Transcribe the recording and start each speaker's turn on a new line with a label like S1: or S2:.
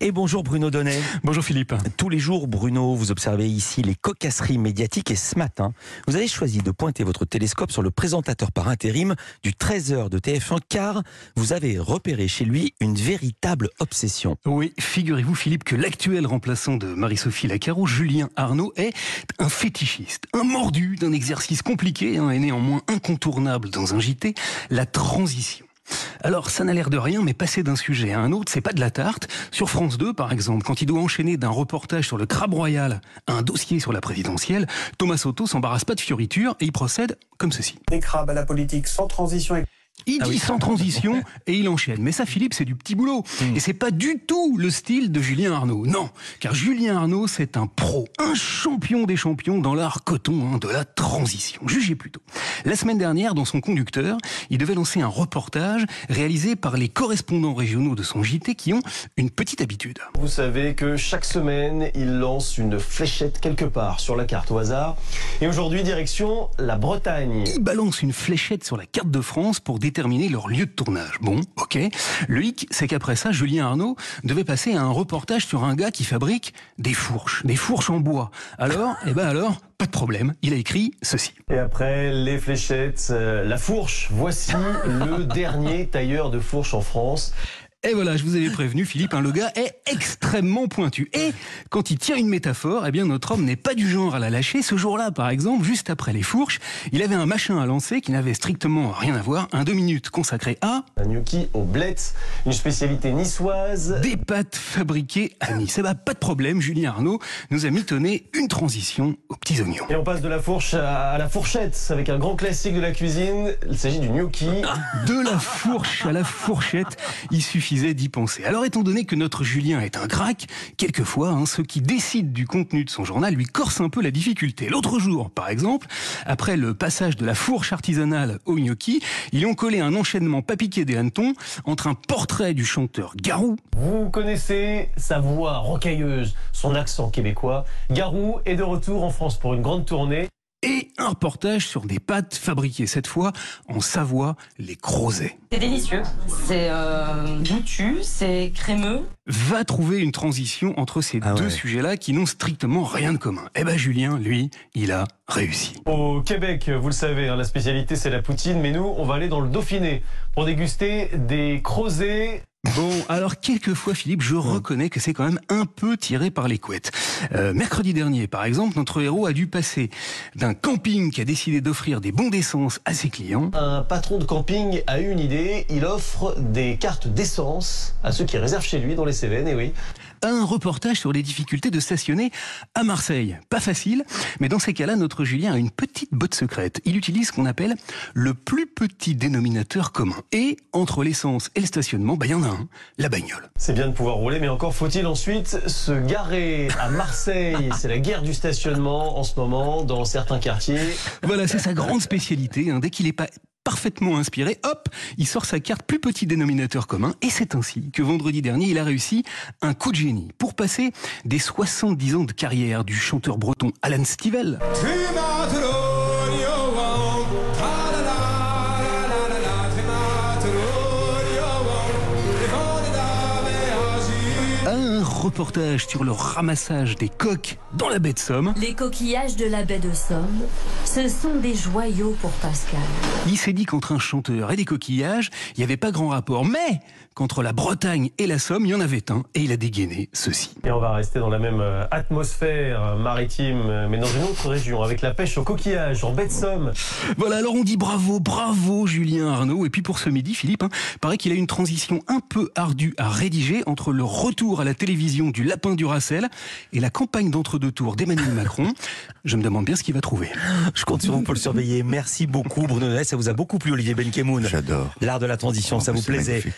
S1: Et bonjour Bruno Donnet.
S2: Bonjour Philippe.
S1: Tous les jours, Bruno, vous observez ici les cocasseries médiatiques et ce matin, vous avez choisi de pointer votre télescope sur le présentateur par intérim du 13h de TF1 car vous avez repéré chez lui une véritable obsession.
S2: Oui, figurez-vous Philippe que l'actuel remplaçant de Marie-Sophie Lacaro, Julien Arnaud, est un fétichiste, un mordu d'un exercice compliqué hein, et néanmoins incontournable dans un JT, la transition. Alors, ça n'a l'air de rien, mais passer d'un sujet à un autre, c'est pas de la tarte. Sur France 2, par exemple, quand il doit enchaîner d'un reportage sur le crabe royal à un dossier sur la présidentielle, Thomas Soto s'embarrasse pas de fioritures et il procède comme ceci.
S3: Des crabes à la politique sans transition
S2: il
S1: Ah
S2: dit
S1: oui.
S2: sans transition et il enchaîne. Mais ça, Philippe, c'est du petit boulot. Et c'est pas du tout le style de Julien Arnaud. Non, car Julien Arnaud, c'est un pro, un champion des champions dans l'art coton hein, de la transition. Jugez plutôt. La semaine dernière, dans son conducteur, il devait lancer un reportage réalisé par les correspondants régionaux de son JT qui ont une petite habitude.
S4: Vous savez que chaque semaine, il lance une fléchette quelque part sur la carte au hasard. Et aujourd'hui, direction la Bretagne.
S2: Ils balancent une fléchette sur la carte de France pour déterminer leur lieu de tournage. Bon, ok. Le hic, c'est qu'après ça, Julien Arnaud devait passer à un reportage sur un gars qui fabrique des fourches, des fourches en bois. Alors, eh ben alors, pas de problème. Il a écrit ceci.
S4: Et après les fléchettes, euh, la fourche. Voici le dernier tailleur de fourche en France.
S2: Et voilà, je vous avais prévenu, Philippe, hein, le gars est extrêmement pointu. Et quand il tient une métaphore, eh bien notre homme n'est pas du genre à la lâcher. Ce jour-là, par exemple, juste après les fourches, il avait un machin à lancer qui n'avait strictement rien à voir. Un deux minutes consacré à
S4: Un gnocchi au bled, une spécialité niçoise.
S2: Des pâtes fabriquées à Nice. Eh ben, pas de problème, Julien Arnaud nous a mitonné une transition aux petits oignons.
S4: Et on passe de la fourche à la fourchette avec un grand classique de la cuisine. Il s'agit du gnocchi.
S2: De la fourche à la fourchette, il d'y penser. Alors, étant donné que notre Julien est un crack, quelquefois, hein, ceux qui décident du contenu de son journal lui corsent un peu la difficulté. L'autre jour, par exemple, après le passage de la fourche artisanale au gnocchi, ils ont collé un enchaînement pas piqué des hannetons entre un portrait du chanteur Garou
S4: Vous connaissez sa voix rocailleuse, son accent québécois. Garou est de retour en France pour une grande tournée.
S2: Un reportage sur des pâtes fabriquées cette fois en Savoie, les Crozets.
S5: C'est délicieux, c'est euh, goûtu, c'est crémeux.
S2: Va trouver une transition entre ces
S1: Ah
S2: deux
S1: ouais.
S2: sujets-là qui n'ont strictement rien de commun. Eh ben Julien, lui, il a réussi.
S4: Au Québec, vous le savez, hein, la spécialité c'est la poutine, mais nous, on va aller dans le Dauphiné pour déguster des crozets.
S2: Bon, alors quelquefois, Philippe, je reconnais que c'est quand même un peu tiré par les couettes. Euh, mercredi dernier, par exemple, notre héros a dû passer d'un camping qui a décidé d'offrir des bons d'essence à ses clients
S4: Un patron de camping a eu une idée, il offre des cartes d'essence à ceux qui réservent chez lui dans les Cévennes, et oui.
S2: Un reportage sur les difficultés de stationner à Marseille. Pas facile, mais dans ces cas-là, notre Julien a une petite botte secrète. Il utilise ce qu'on appelle le plus petit dénominateur commun. Et entre l'essence et le stationnement, bah, il y en a un, la bagnole.
S4: C'est bien de pouvoir rouler, mais encore faut-il ensuite se garer à Marseille. C'est la guerre du stationnement en ce moment dans certains quartiers.
S2: Voilà, c'est sa grande spécialité. hein. Dès qu'il n'est pas parfaitement inspiré, hop, il sort sa carte plus petit dénominateur commun. Et c'est ainsi que vendredi dernier, il a réussi un coup de génie pour passer des 70 ans de carrière du chanteur breton Alan Stivell reportage sur le ramassage des coques dans la baie de Somme.
S5: Les coquillages de la baie de Somme, ce sont des joyaux pour Pascal.
S2: Il s'est dit qu'entre un chanteur et des coquillages, il n'y avait pas grand rapport. Mais qu'entre la Bretagne et la Somme, il y en avait un. Et il a dégainé ceci.
S4: Et on va rester dans la même euh, atmosphère euh, maritime, euh, mais dans une autre région, avec la pêche au coquillage en baie de Somme.
S2: Voilà, alors on dit bravo, bravo Julien Arnaud. Et puis pour ce midi, Philippe, hein, paraît qu'il a une transition un peu ardue à rédiger entre le retour à la télévision du Lapin du Racel et la campagne d'entre-deux tours d'Emmanuel Macron. Je me demande bien ce qu'il va trouver.
S1: Je compte sur vous pour le surveiller. Merci beaucoup Bruno ça vous a beaucoup plu Olivier Benkemoun.
S6: J'adore.
S1: L'art de la transition, ça
S6: Oh,
S1: vous
S6: c'est
S1: plaisait.
S6: magnifique.